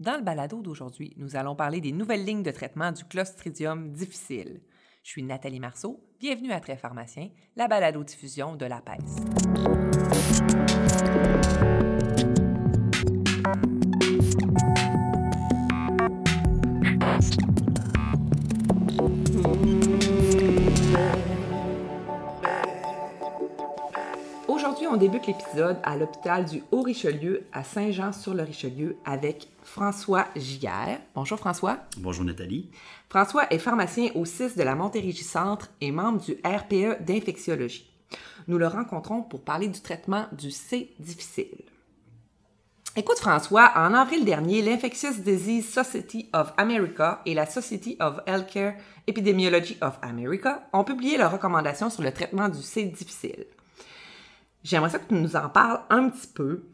Dans le balado d'aujourd'hui, nous allons parler des nouvelles lignes de traitement du Clostridium difficile. Je suis Nathalie Marceau, bienvenue à Très Pharmacien, la balado-diffusion de la PES. On débute l'épisode à l'hôpital du Haut-Richelieu à Saint-Jean-sur-le-Richelieu avec François Giguère. Bonjour François. Bonjour Nathalie. François est pharmacien au 6 de la Montérégie Centre et membre du RPE d'infectiologie. Nous le rencontrons pour parler du traitement du C difficile. Écoute François, en avril dernier, l'Infectious Disease Society of America et la Society of Healthcare Epidemiology of America ont publié leurs recommandations sur le traitement du C difficile. J'aimerais ça que tu nous en parles un petit peu.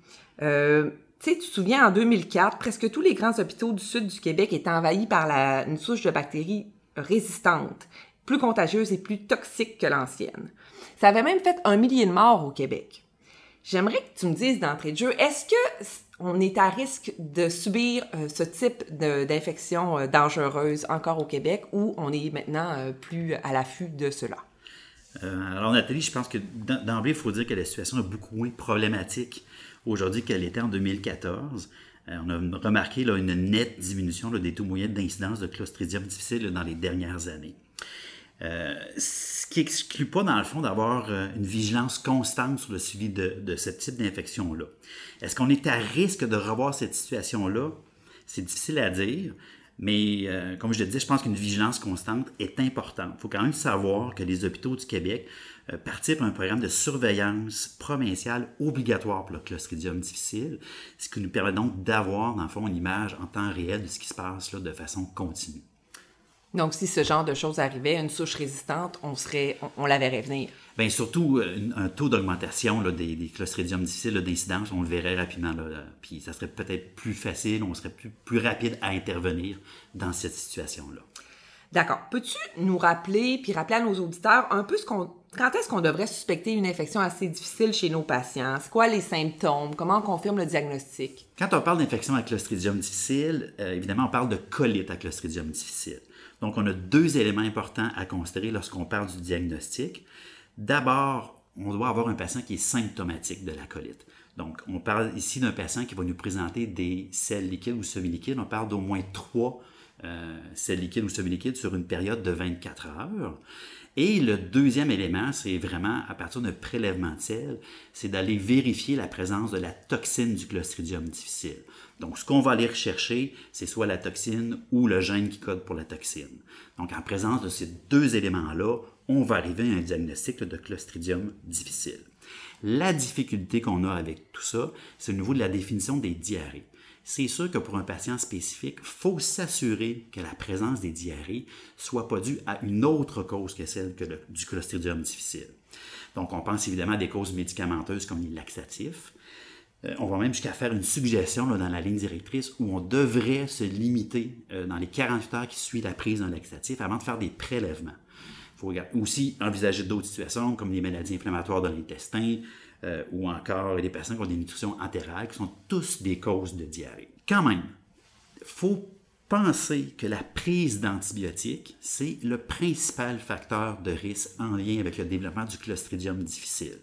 Euh, tu sais, tu te souviens, en 2004, presque tous les grands hôpitaux du sud du Québec étaient envahis par une souche de bactéries résistantes, plus contagieuse et plus toxique que l'ancienne. Ça avait même fait un millier de morts au Québec. J'aimerais que tu me dises d'entrée de jeu, est-ce que on est à risque de subir euh, ce type d'infection euh, dangereuse encore au Québec ou on est maintenant plus à l'affût de cela? Euh, alors Nathalie, je pense que d'emblée, il faut dire que la situation est beaucoup moins problématique aujourd'hui qu'elle était en 2014. Euh, on a remarqué là, une nette diminution des taux moyens d'incidence de Clostridium difficile dans les dernières années. Euh, ce qui n'exclut pas, dans le fond, d'avoir une vigilance constante sur le suivi de, de ce type d'infection-là. Est-ce qu'on est à risque de revoir cette situation-là? C'est difficile à dire. Mais euh, comme je le disais, je pense qu'une vigilance constante est importante. Il faut quand même savoir que les hôpitaux du Québec euh, participent à un programme de surveillance provinciale obligatoire pour le Clostridium difficile, ce qui nous permet donc d'avoir, dans le fond, une image en temps réel de ce qui se passe là, de façon continue. Donc, si ce genre de choses arrivait, une souche résistante, on, serait, on, la verrait venir. Bien, surtout euh, un taux d'augmentation des, des, clostridiums difficiles d'incidence, on le verrait rapidement. Là, puis ça serait peut-être plus facile, on serait plus, plus rapide à intervenir dans cette situation-là. D'accord. Peux-tu nous rappeler, puis rappeler à nos auditeurs un peu ce qu'on, quand est-ce qu'on devrait suspecter une infection assez difficile chez nos patients? C'est quoi les symptômes? Comment on confirme le diagnostic? Quand on parle d'infection à clostridium difficile, euh, évidemment, on parle de colite à clostridium difficile. Donc, on a deux éléments importants à considérer lorsqu'on parle du diagnostic. D'abord, on doit avoir un patient qui est symptomatique de la colite. Donc, on parle ici d'un patient qui va nous présenter des selles liquides ou semi-liquides. On parle d'au moins trois euh, selles liquides ou semi-liquides sur une période de 24 heures. Et le deuxième élément, c'est vraiment à partir d'un prélèvement de c'est d'aller vérifier la présence de la toxine du Clostridium difficile. Donc, ce qu'on va aller rechercher, c'est soit la toxine ou le gène qui code pour la toxine. Donc, en présence de ces deux éléments-là, on va arriver à un diagnostic de Clostridium difficile. La difficulté qu'on a avec tout ça, c'est au niveau de la définition des diarrhées c'est sûr que pour un patient spécifique, il faut s'assurer que la présence des diarrhées soit pas due à une autre cause que celle du clostridium difficile. Donc, on pense évidemment à des causes médicamenteuses comme les laxatifs. Euh, on va même jusqu'à faire une suggestion dans la ligne directrice où on devrait se limiter euh, dans les 48 heures qui suivent la prise d'un laxatif avant de faire des prélèvements. Il faut aussi envisager d'autres situations comme les maladies inflammatoires de l'intestin, euh, ou encore des patients qui ont des nutritions entérales, qui sont tous des causes de diarrhée. Quand même, il faut penser que la prise d'antibiotiques, c'est le principal facteur de risque en lien avec le développement du clostridium difficile.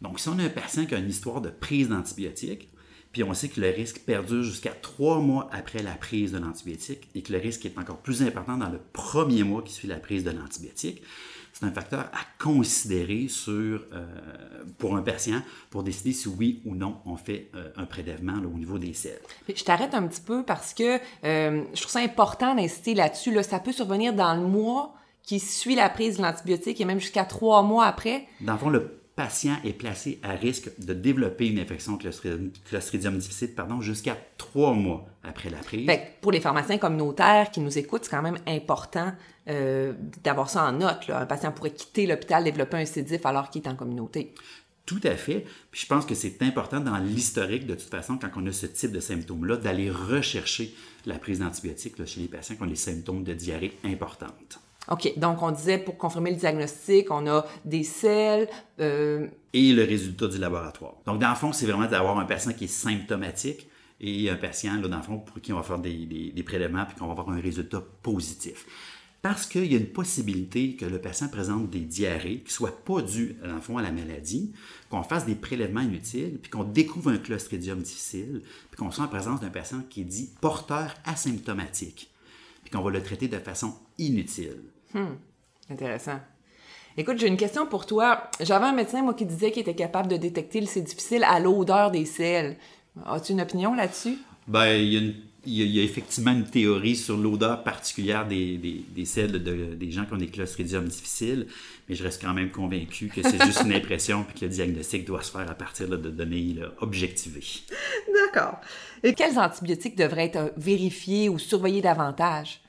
Donc, si on a un patient qui a une histoire de prise d'antibiotiques, puis on sait que le risque perdure jusqu'à trois mois après la prise de l'antibiotique et que le risque est encore plus important dans le premier mois qui suit la prise de l'antibiotique, c'est un facteur à considérer sur, euh, pour un patient pour décider si oui ou non on fait euh, un prélèvement au niveau des selles. Je t'arrête un petit peu parce que euh, je trouve ça important d'insister là-dessus. Là, ça peut survenir dans le mois qui suit la prise de l'antibiotique et même jusqu'à trois mois après. Dans le fond, le patient est placé à risque de développer une infection clostridium difficile pardon, jusqu'à trois mois après la prise. pour les pharmaciens communautaires qui nous écoutent, c'est quand même important euh, d'avoir ça en note. Un patient pourrait quitter l'hôpital, développer un C. alors qu'il est en communauté. Tout à fait. Puis je pense que c'est important dans l'historique, de toute façon, quand on a ce type de symptômes-là, d'aller rechercher la prise d'antibiotiques chez les patients qui ont des symptômes de diarrhée importantes. OK. Donc, on disait pour confirmer le diagnostic, on a des selles. Euh, Et le résultat du laboratoire. Donc, dans le fond, c'est vraiment d'avoir un patient qui est symptomatique et un patient, là, dans le fond, pour qui on va faire des, prélèvements puis qu'on va avoir un résultat positif. Parce qu'il y a une possibilité que le patient présente des diarrhées qui ne soient pas dues, dans le fond, à la maladie, qu'on fasse des prélèvements inutiles, puis qu'on découvre un clostridium difficile, puis qu'on soit en présence d'un patient qui est dit porteur asymptomatique, puis qu'on va le traiter de façon inutile. Hmm. Intéressant. Écoute, j'ai une question pour toi. J'avais un médecin, moi, qui disait qu'il était capable de détecter le C difficile à l'odeur des selles. As-tu une opinion là-dessus? Ben, il y a une il y, a, effectivement une théorie sur l'odeur particulière des, des, des selles de, des gens qui ont des clostridium difficiles, mais je reste quand même convaincu que c'est juste une impression et que le diagnostic doit se faire à partir de données là, objectivées. D'accord. Et quels antibiotiques devraient être vérifiés ou surveillés davantage?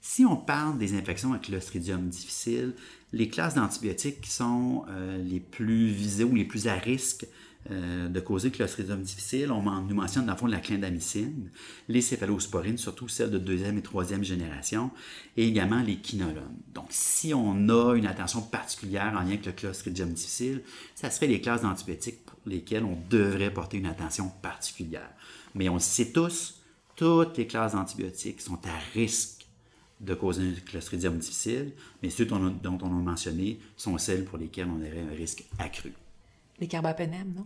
Si on parle des infections à clostridium difficile, les classes d'antibiotiques qui sont euh, les plus visées ou les plus à risque euh, de causer clostridium difficile, on nous mentionne dans le fond la clindamycine, les céphalosporines, surtout celles de deuxième et troisième génération, et également les quinolones. Donc, si on a une attention particulière en lien avec le clostridium difficile, ça serait les classes d'antibiotiques pour lesquelles on devrait porter une attention particulière. Mais on le sait tous, toutes les classes d'antibiotiques sont à risque de causer un clostridium difficile, mais ceux dont, dont on a mentionné sont celles pour lesquelles on aurait un risque accru. Les carbapénèmes, non?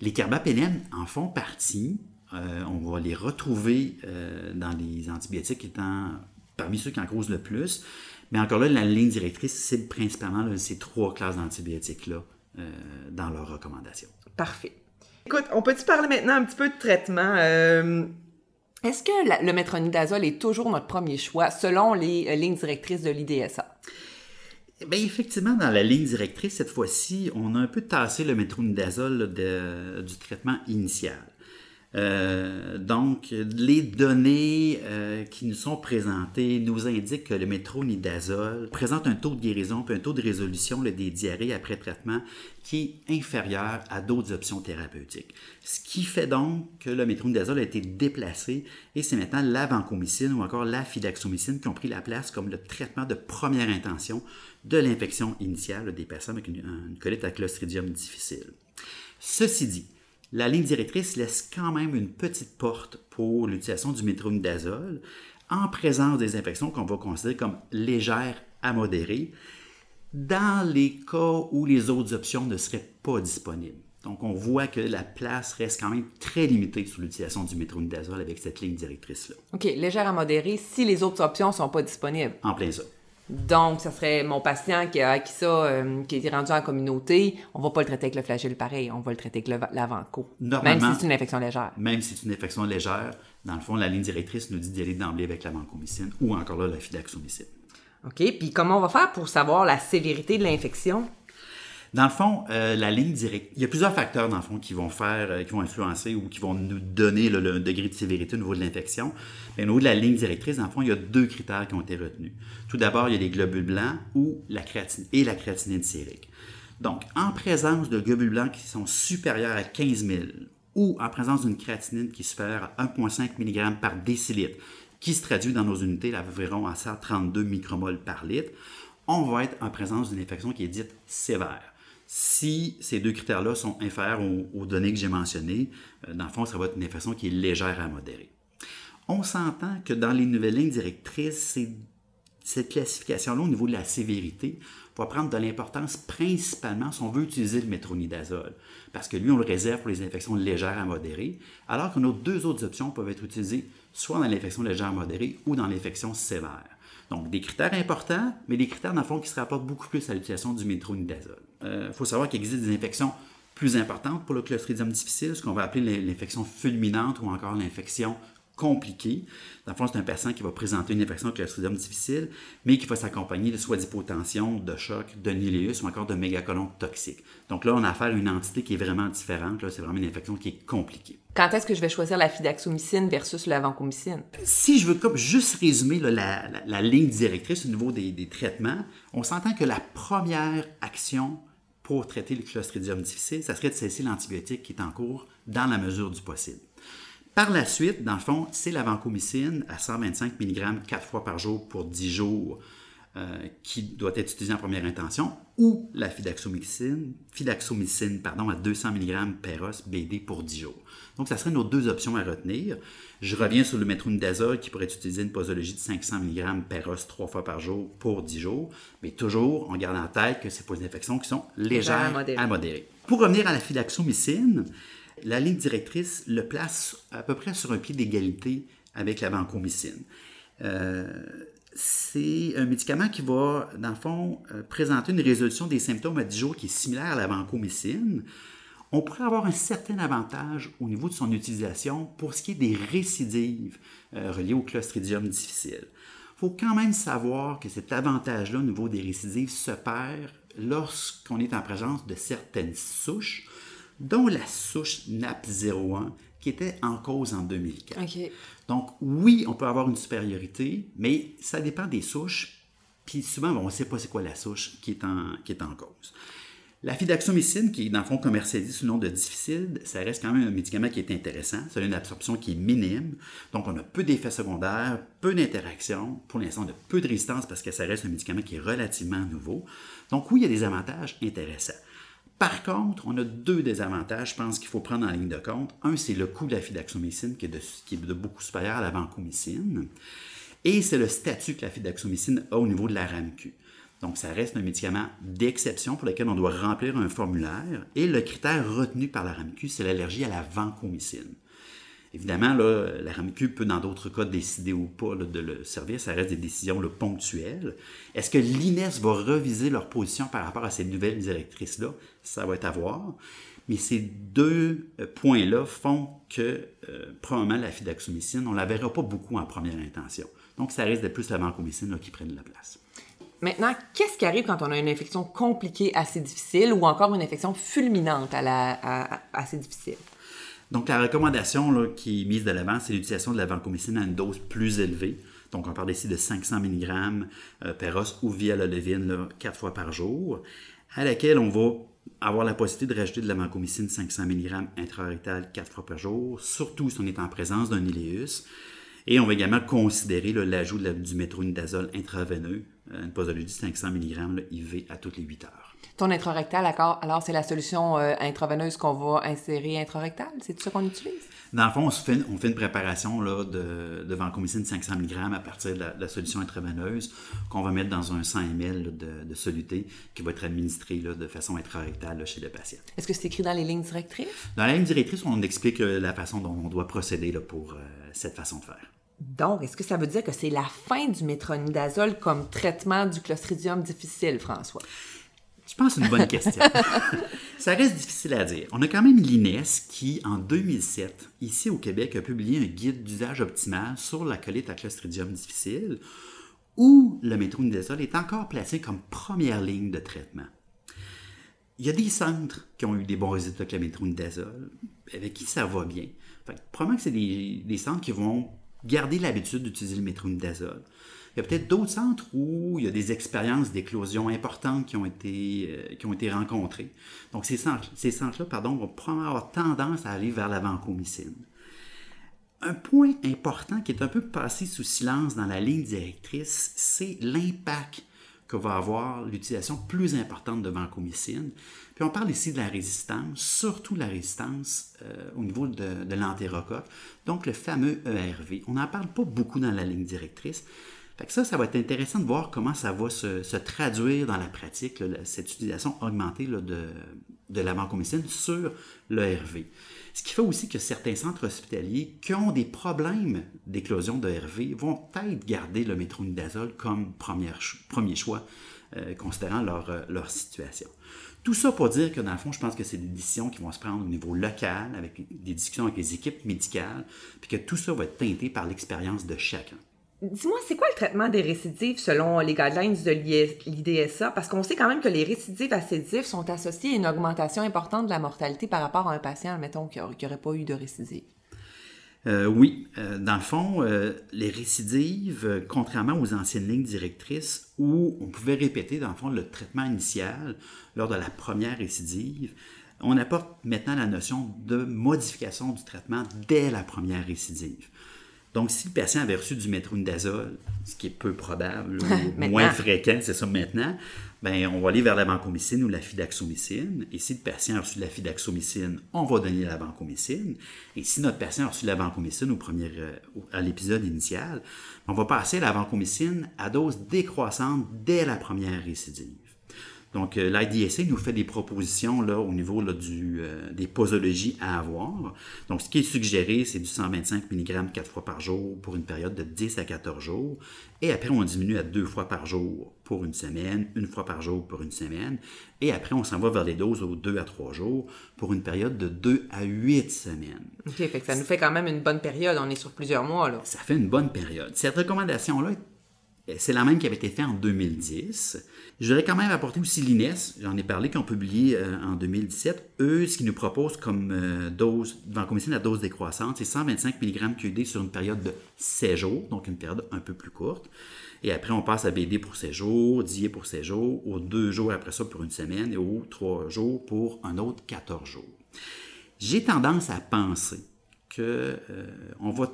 Les carbapénèmes en font partie. Euh, on va les retrouver euh, dans les antibiotiques étant parmi ceux qui en causent le plus. Mais encore là, la ligne directrice cible principalement ces trois classes d'antibiotiques-là euh, dans leurs recommandations. Parfait. Écoute, on peut-tu parler maintenant un petit peu de traitement? Est-ce que le métronidazole est toujours notre premier choix selon les lignes directrices de l'IDSA? Bien, effectivement, dans la ligne directrice, cette fois-ci, on a un peu tassé le métronidazole du traitement initial. Euh, donc, les données euh, qui nous sont présentées nous indiquent que le métronidazole présente un taux de guérison et un taux de résolution des diarrhées après traitement qui est inférieur à d'autres options thérapeutiques. Ce qui fait donc que le métronidazole a été déplacé et c'est maintenant la vancomycine ou encore la fidaxomycine qui ont pris la place comme le traitement de première intention de l'infection initiale des personnes avec une colite à Clostridium difficile. Ceci dit, la ligne directrice laisse quand même une petite porte pour l'utilisation du métronidazole en présence des infections qu'on va considérer comme légères à modérées, dans les cas où les autres options ne seraient pas disponibles. Donc, on voit que la place reste quand même très limitée sur l'utilisation du métronidazole avec cette ligne directrice-là. OK, légère à modérée si les autres options ne sont pas disponibles. En plein ça. Donc, ça serait mon patient qui a acquis ça, euh, qui est rendu en communauté, on va pas le traiter avec le flagelle pareil, on va le traiter avec l'avant-co. Même si c'est une infection légère. Même si c'est une infection légère, dans le fond, la ligne directrice nous dit d'y aller d'emblée avec l'avancomycine ou encore là la fidaxomycine. OK, puis comment on va faire pour savoir la sévérité de l'infection? Dans le fond, euh, la ligne directe, il y a plusieurs facteurs dans le fond qui vont faire, euh, qui vont influencer ou qui vont nous donner le, degré de sévérité au niveau de l'infection. Au niveau de la ligne directrice, dans le fond, il y a deux critères qui ont été retenus. Tout d'abord, il y a les globules blancs ou la créatine et la créatinine sérique. Donc, en présence de globules blancs qui sont supérieurs à 15 000 ou en présence d'une créatinine qui est supérieure à 1,5 mg par décilitre, qui se traduit dans nos unités à environ à 132 micromoles par litre, on va être en présence d'une infection qui est dite sévère. Si ces deux critères-là sont inférieurs aux, données que j'ai mentionnées, euh, dans le fond, ça va être une infection qui est légère à modérée. On s'entend que dans les nouvelles lignes directrices, cette classification-là au niveau de la sévérité va prendre de l'importance principalement si on veut utiliser le métronidazole. Parce que lui, on le réserve pour les infections légères à modérées, alors que nos deux autres options peuvent être utilisées soit dans l'infection légère à modérée ou dans l'infection sévère. Donc, des critères importants, mais des critères, dans le fond, qui se rapportent beaucoup plus à l'utilisation du métronidazole. Il euh, faut savoir qu'il existe des infections plus importantes pour le clostridium difficile, ce qu'on va appeler l'infection fulminante ou encore l'infection compliqué. Dans le fond, c'est un patient qui va présenter une infection clostridium difficile, mais qui va s'accompagner de soit d'hypotension, de choc, de niléus ou encore de mégacolon toxique. Donc là, on a affaire à une entité qui est vraiment différente. c'est vraiment une infection qui est compliquée. Quand est-ce que je vais choisir la fidaxomycine versus la vancomycine? Si je veux comme juste résumer la, ligne directrice au niveau des, des traitements, on s'entend que la première action pour traiter le clostridium difficile, ça serait de cesser l'antibiotique qui est en cours dans la mesure du possible. Par la suite, dans le fond, c'est la vancomycine à 125 mg 4 fois par jour pour 10 jours euh, qui doit être utilisé en première intention, ou la fidaxomycine, fidaxomycine pardon, à 200 mg per os BD pour 10 jours. Donc, ça serait nos deux options à retenir. Je reviens sur le métronidazole qui pourrait être utilisé une posologie de 500 mg per os trois fois par jour pour 10 jours, mais toujours en gardant en tête que c'est pour des infections qui sont légères à modérées. Pour revenir à la fidaxomycine, la ligne directrice le place à peu près sur un pied d'égalité avec la vancomycine. Euh, c'est un médicament qui va, dans le fond, euh, présenter une résolution des symptômes à 10 jours qui est similaire à la vancomycine. On pourrait avoir un certain avantage au niveau de son utilisation pour ce qui est des récidives euh, reliées au Clostridium difficile. Il faut quand même savoir que cet avantage-là au niveau des récidives se perd lorsqu'on est en présence de certaines souches, dont la souche NAP01, qui était en cause en 2004. Donc, oui, on peut avoir une supériorité, mais ça dépend des souches. Puis souvent, on ne sait pas c'est quoi la souche qui est en, qui est en cause. La fidaxomycine, qui est dans le fond commercialisée sous le nom de difficile, ça reste quand même un médicament qui est intéressant. Ça a une absorption qui est minime. Donc, on a peu d'effets secondaires, peu d'interactions. Pour l'instant, on a peu de résistance parce que ça reste un médicament qui est relativement nouveau. Donc, oui, il y a des avantages intéressants. Par contre, on a deux désavantages, je pense qu'il faut prendre en ligne de compte. Un, c'est le coût de la fidaxomycine, qui est de, qui est de beaucoup supérieur à la vancomycine. Et c'est le statut que la fidaxomycine a au niveau de la RAMQ. Donc, ça reste un médicament d'exception pour lequel on doit remplir un formulaire. Et le critère retenu par la RAMQ, c'est l'allergie à la vancomycine. Évidemment, la RAMQ peut, dans d'autres cas, décider ou pas de le servir. Ça reste des décisions ponctuelles. Est-ce que l'INES va reviser leur position par rapport à ces nouvelles directrices-là? Ça va être à voir. Mais ces deux euh, points-là font que, euh, probablement, la fidaxomycine, on ne la verra pas beaucoup en première intention. Donc, ça reste de plus la vancomycine qui prenne la place. Maintenant, qu'est-ce qui arrive quand on a une infection compliquée assez difficile ou encore une infection fulminante assez difficile? Donc, la recommandation qui est mise de l'avant, c'est l'utilisation de la vancomycine à une dose plus élevée. Donc, on parle ici de 500 mg euh, per os ou via la levine quatre fois par jour, à laquelle on va avoir la possibilité de rajouter de la vancomycine 500 mg intrarectal quatre fois par jour, surtout si on est en présence d'un iléus. Et on va également considérer l'ajout du métronidazole intraveineux, euh, une posologie de 500 mg IV à toutes les 8 heures. Ton intrarectal, alors c'est la solution euh, intraveineuse qu'on va insérer intrarectal? C'est tout ça qu'on utilise? Dans le fond, on, fait, on fait une préparation là, de, de vancomycine 500 mg à partir de la, solution intraveineuse qu'on va mettre dans un 100 ml de, de soluté qui va être administré là, de façon intrarectale chez le patient. Est-ce que c'est écrit dans les lignes directrices? Dans la ligne directrice, on explique euh, la façon dont on doit procéder pour euh, cette façon de faire. Donc, est-ce que ça veut dire que c'est la fin du métronidazole comme traitement du clostridium difficile, François? Je pense que c'est une bonne question. ça reste difficile à dire. On a quand même l'INES qui, en 2007, ici au Québec, a publié un guide d'usage optimal sur la colite à Clostridium difficile, où le métronidazole est encore placé comme première ligne de traitement. Il y a des centres qui ont eu des bons résultats avec le métronidazole, avec qui ça va bien. Fait probablement que c'est des, des centres qui vont garder l'habitude d'utiliser le métronidazole. Il y a peut-être d'autres centres où il y a des expériences d'éclosion importantes qui ont été, euh, qui ont été rencontrées. Donc, ces centres, ces centres-là pardon, vont probablement avoir tendance à aller vers la vancomycine. Un point important qui est un peu passé sous silence dans la ligne directrice, c'est l'impact que va avoir l'utilisation plus importante de vancomycine. Puis on parle ici de la résistance, surtout la résistance euh, au niveau de, de donc le fameux ERV. On n'en parle pas beaucoup dans la ligne directrice, ça, ça va être intéressant de voir comment ça va se, traduire dans la pratique, cette utilisation augmentée de, de la vancomycine sur l'ERV. Ce qui fait aussi que certains centres hospitaliers qui ont des problèmes d'éclosion de RV vont peut-être garder le métronidazole comme premier choix, euh, considérant leur, euh, leur situation. Tout ça pour dire que dans le fond, je pense que c'est des décisions qui vont se prendre au niveau local, avec des discussions avec les équipes médicales, puis que tout ça va être teinté par l'expérience de chacun. Dis-moi, c'est quoi le traitement des récidives selon les guidelines de l'IDSA? Parce qu'on sait quand même que les récidives acédives sont associées à une augmentation importante de la mortalité par rapport à un patient, mettons, qui n'aurait pas eu de récidive. Euh, oui, euh, dans le fond, euh, les récidives, contrairement aux anciennes lignes directrices où on pouvait répéter, dans le fond, le traitement initial lors de la première récidive, on apporte maintenant la notion de modification du traitement dès la première récidive. Donc, si le patient avait reçu du métronidazole, ce qui est peu probable, ou moins fréquent, c'est ça maintenant, ben, on va aller vers la vancomycine ou la fidaxomycine. Et si le patient a reçu la fidaxomycine, on va donner la vancomycine. Et si notre patient a reçu la vancomycine au premier, euh, à l'épisode initial, on va passer la vancomycine à dose décroissante dès la première récidive. Donc, euh, l'IDSA nous fait des propositions là, au niveau là, du, euh, des posologies à avoir. Donc, ce qui est suggéré, c'est du 125 mg 4 fois par jour pour une période de 10 à 14 jours. Et après, on diminue à deux fois par jour pour une semaine, une fois par jour pour une semaine. Et après, on s'en va vers les doses aux 2 à 3 jours pour une période de 2 à 8 semaines. OK, fait que ça nous fait quand même une bonne période. On est sur plusieurs mois. Là. Ça fait une bonne période. Cette recommandation-là c'est la même qui avait été faite en 2010. Je voudrais quand même apporter aussi l'INES, j'en ai parlé, qui ont publié euh, en 2017. Eux, ce qu'ils nous proposent comme euh, dose, vancomycine à dose décroissante, c'est 125 mg QD sur une période de 16 jours, donc une période un peu plus courte. Et après, on passe à BD pour 16 jours, DIE pour 16 jours, aux deux jours après ça pour une semaine et aux trois jours pour un autre 14 jours. J'ai tendance à penser qu'on euh, va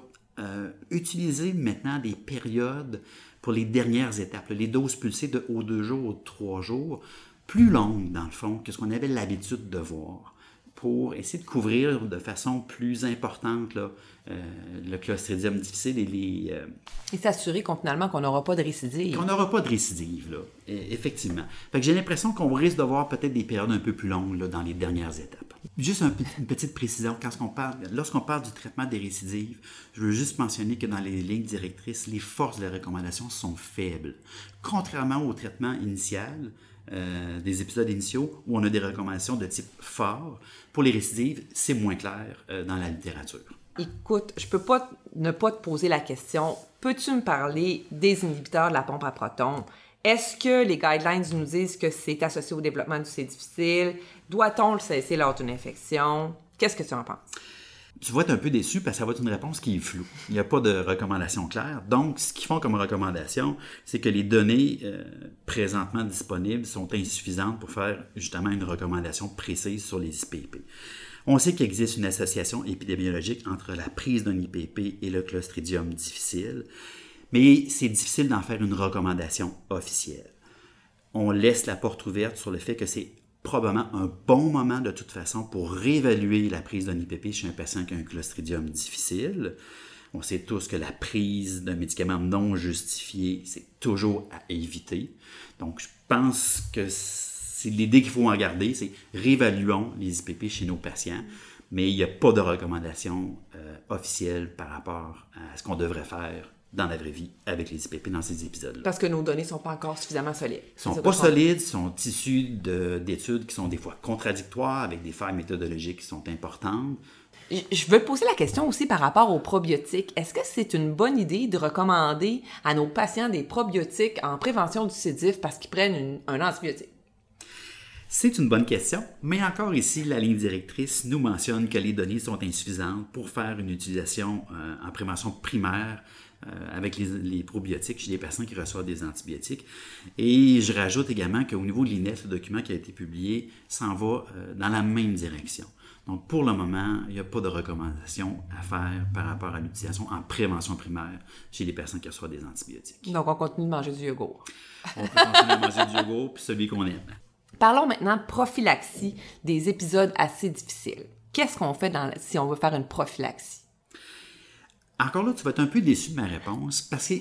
utiliser maintenant des périodes pour les dernières étapes, les doses pulsées de haut deux jours ou trois jours, plus longues dans le fond que ce qu'on avait l'habitude de voir pour essayer de couvrir de façon plus importante là, euh, le clostridium difficile et les... Euh, et s'assurer finalement qu'on n'aura pas de récidive. Qu'on n'aura pas de récidive, là, effectivement. Fait que j'ai l'impression qu'on risque de voir peut-être des périodes un peu plus longues là, dans les dernières étapes. Juste une petite précision, quand on parle, lorsqu'on parle du traitement des récidives, je veux juste mentionner que dans les lignes directrices, les forces de la recommandation sont faibles. Contrairement au traitement initial, euh, des épisodes initiaux où on a des recommandations de type fort, pour les récidives, c'est moins clair dans la littérature. Écoute, je peux pas ne pas te poser la question. Peux-tu me parler des inhibiteurs de la pompe à protons? Est-ce que les guidelines nous disent que c'est associé au développement du C difficile? Doit-on le cesser lors d'une infection? Qu'est-ce que tu en penses? Tu vas être un peu déçu parce que ça va être une réponse qui est floue. Il n'y a pas de recommandation claire. Donc, ce qu'ils font comme recommandation, c'est que les données euh, présentement disponibles sont insuffisantes pour faire justement une recommandation précise sur les IPP. On sait qu'il existe une association épidémiologique entre la prise d'un IPP et le clostridium difficile, mais c'est difficile d'en faire une recommandation officielle. On laisse la porte ouverte sur le fait que c'est probablement un bon moment de toute façon pour réévaluer la prise d'un IPP chez un patient qui a un clostridium difficile. On sait tous que la prise d'un médicament non justifié, c'est toujours à éviter. Donc, je pense que c'est l'idée qu'il faut en garder, c'est réévaluons les IPP chez nos patients, mais il n'y a pas de recommandation euh, officielle par rapport à ce qu'on devrait faire dans la vraie vie avec les IPP dans ces épisodes-là. Parce que nos données ne sont pas encore suffisamment solides. Ils sont pas solides, sont issus d'études qui sont des fois contradictoires, avec des failles méthodologiques qui sont importantes. Je veux poser la question aussi par rapport aux probiotiques. Est-ce que c'est une bonne idée de recommander à nos patients des probiotiques en prévention du sédif parce qu'ils prennent un antibiotique? C'est une bonne question, mais encore ici, la ligne directrice nous mentionne que les données sont insuffisantes pour faire une utilisation euh, en prévention primaire avec les, probiotiques chez les patients qui reçoivent des antibiotiques. Et je rajoute également qu'au niveau de l'INEF, le document qui a été publié s'en va euh, dans la même direction. Donc, pour le moment, il n'y a pas de recommandation à faire par rapport à l'utilisation en prévention primaire chez les personnes qui reçoivent des antibiotiques. Donc, on continue de manger du yogourt. On peut continuer de manger du yogourt, puis celui qu'on aime. Parlons maintenant de prophylaxie des épisodes assez difficiles. Qu'est-ce qu'on fait si on veut faire une prophylaxie? Encore là, tu vas être un peu déçu de ma réponse parce que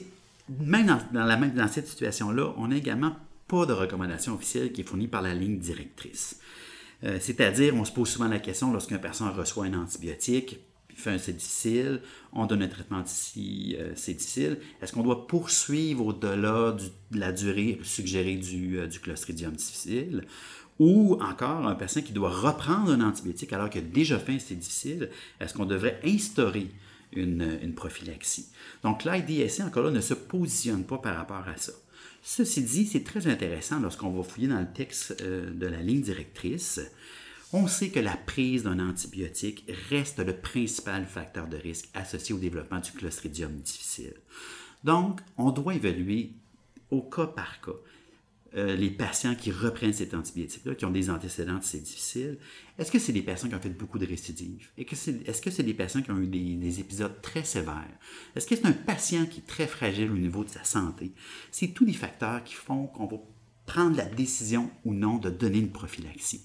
même dans, cette situation-là, on n'a également pas de recommandation officielle qui est fournie par la ligne directrice. Euh, c'est-à-dire, on se pose souvent la question lorsqu'un patient reçoit un antibiotique, fait c'est difficile, on donne un traitement d'ici, c'est difficile. Est-ce qu'on doit poursuivre au-delà de la durée suggérée du, euh, du, Clostridium difficile? Ou encore un patient qui doit reprendre un antibiotique alors qu'il a déjà fait c'est difficile, est-ce qu'on devrait instaurer une, une prophylaxie? Donc l'IDSC, encore là, ne se positionne pas par rapport à ça. Ceci dit, c'est très intéressant lorsqu'on va fouiller dans le texte euh, de la ligne directrice. On sait que la prise d'un antibiotique reste le principal facteur de risque associé au développement du clostridium difficile. Donc, on doit évaluer au cas par cas. Euh, les patients qui reprennent cet antibiotique-là, qui ont des antécédents c'est difficile, est-ce que c'est des patients qui ont fait beaucoup de récidives? Est-ce que c'est des patients qui ont eu des, épisodes très sévères? Est-ce que c'est un patient qui est très fragile au niveau de sa santé? C'est tous les facteurs qui font qu'on va prendre la décision ou non de donner une prophylaxie.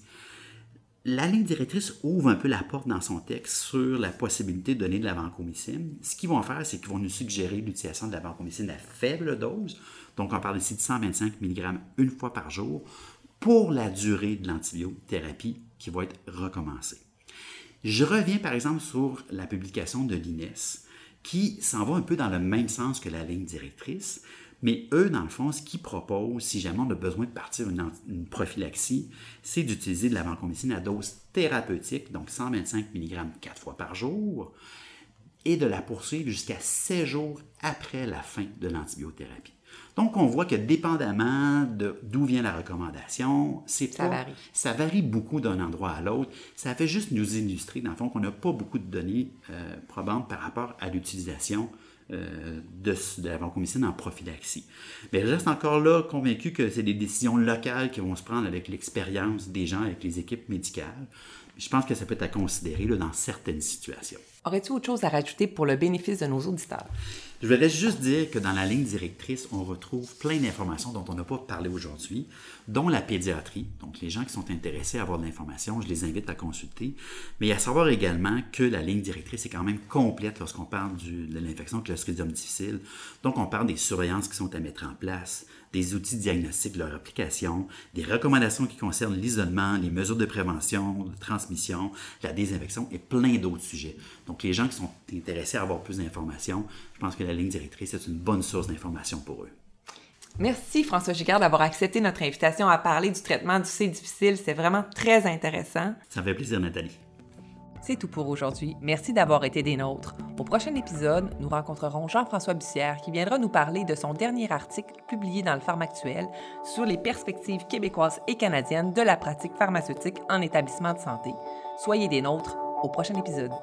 La ligne directrice ouvre un peu la porte dans son texte sur la possibilité de donner de la vancomycine. Ce qu'ils vont faire, c'est qu'ils vont nous suggérer l'utilisation de la vancomycine à faible dose, donc, on parle ici de 125 mg une fois par jour pour la durée de l'antibiothérapie qui va être recommencée. Je reviens par exemple sur la publication de l'INES qui s'en va un peu dans le même sens que la ligne directrice, mais eux, dans le fond, ce qu'ils proposent, si jamais on a besoin de partir une, une prophylaxie, c'est d'utiliser de la vancomycine à dose thérapeutique, donc 125 mg quatre fois par jour, et de la poursuivre jusqu'à 7 jours après la fin de l'antibiothérapie. Donc, on voit que dépendamment d'où vient la recommandation, c'est ça varie. Ça varie beaucoup d'un endroit à l'autre. Ça fait juste nous illustrer, dans le fond, qu'on n'a pas beaucoup de données euh, probantes par rapport à l'utilisation euh, de, de, la vancomycine en prophylaxie. Mais je reste encore là convaincu que c'est des décisions locales qui vont se prendre avec l'expérience des gens, avec les équipes médicales. Je pense que ça peut être à considérer là, dans certaines situations. Aurais-tu autre chose à rajouter pour le bénéfice de nos auditeurs? Je voudrais juste dire que dans la ligne directrice, on retrouve plein d'informations dont on n'a pas parlé aujourd'hui, dont la pédiatrie. Donc, les gens qui sont intéressés à avoir de l'information, je les invite à consulter. Mais à savoir également que la ligne directrice est quand même complète lorsqu'on parle de l'infection Clostridium difficile. Donc, on parle des surveillances qui sont à mettre en place, des outils diagnostiques, leur application, des recommandations qui concernent l'isolement, les mesures de prévention, de transmission, la désinfection et plein d'autres sujets. Donc, les gens qui sont intéressés à avoir plus d'informations, je pense que la ligne directrice est une bonne source d'information pour eux. Merci François Gigard d'avoir accepté notre invitation à parler du traitement du C difficile. C'est vraiment très intéressant. Ça me fait plaisir, Nathalie. C'est tout pour aujourd'hui. Merci d'avoir été des nôtres. Au prochain épisode, nous rencontrerons Jean-François Bussière qui viendra nous parler de son dernier article publié dans le Pharmactuel sur les perspectives québécoises et canadiennes de la pratique pharmaceutique en établissement de santé. Soyez des nôtres au prochain épisode.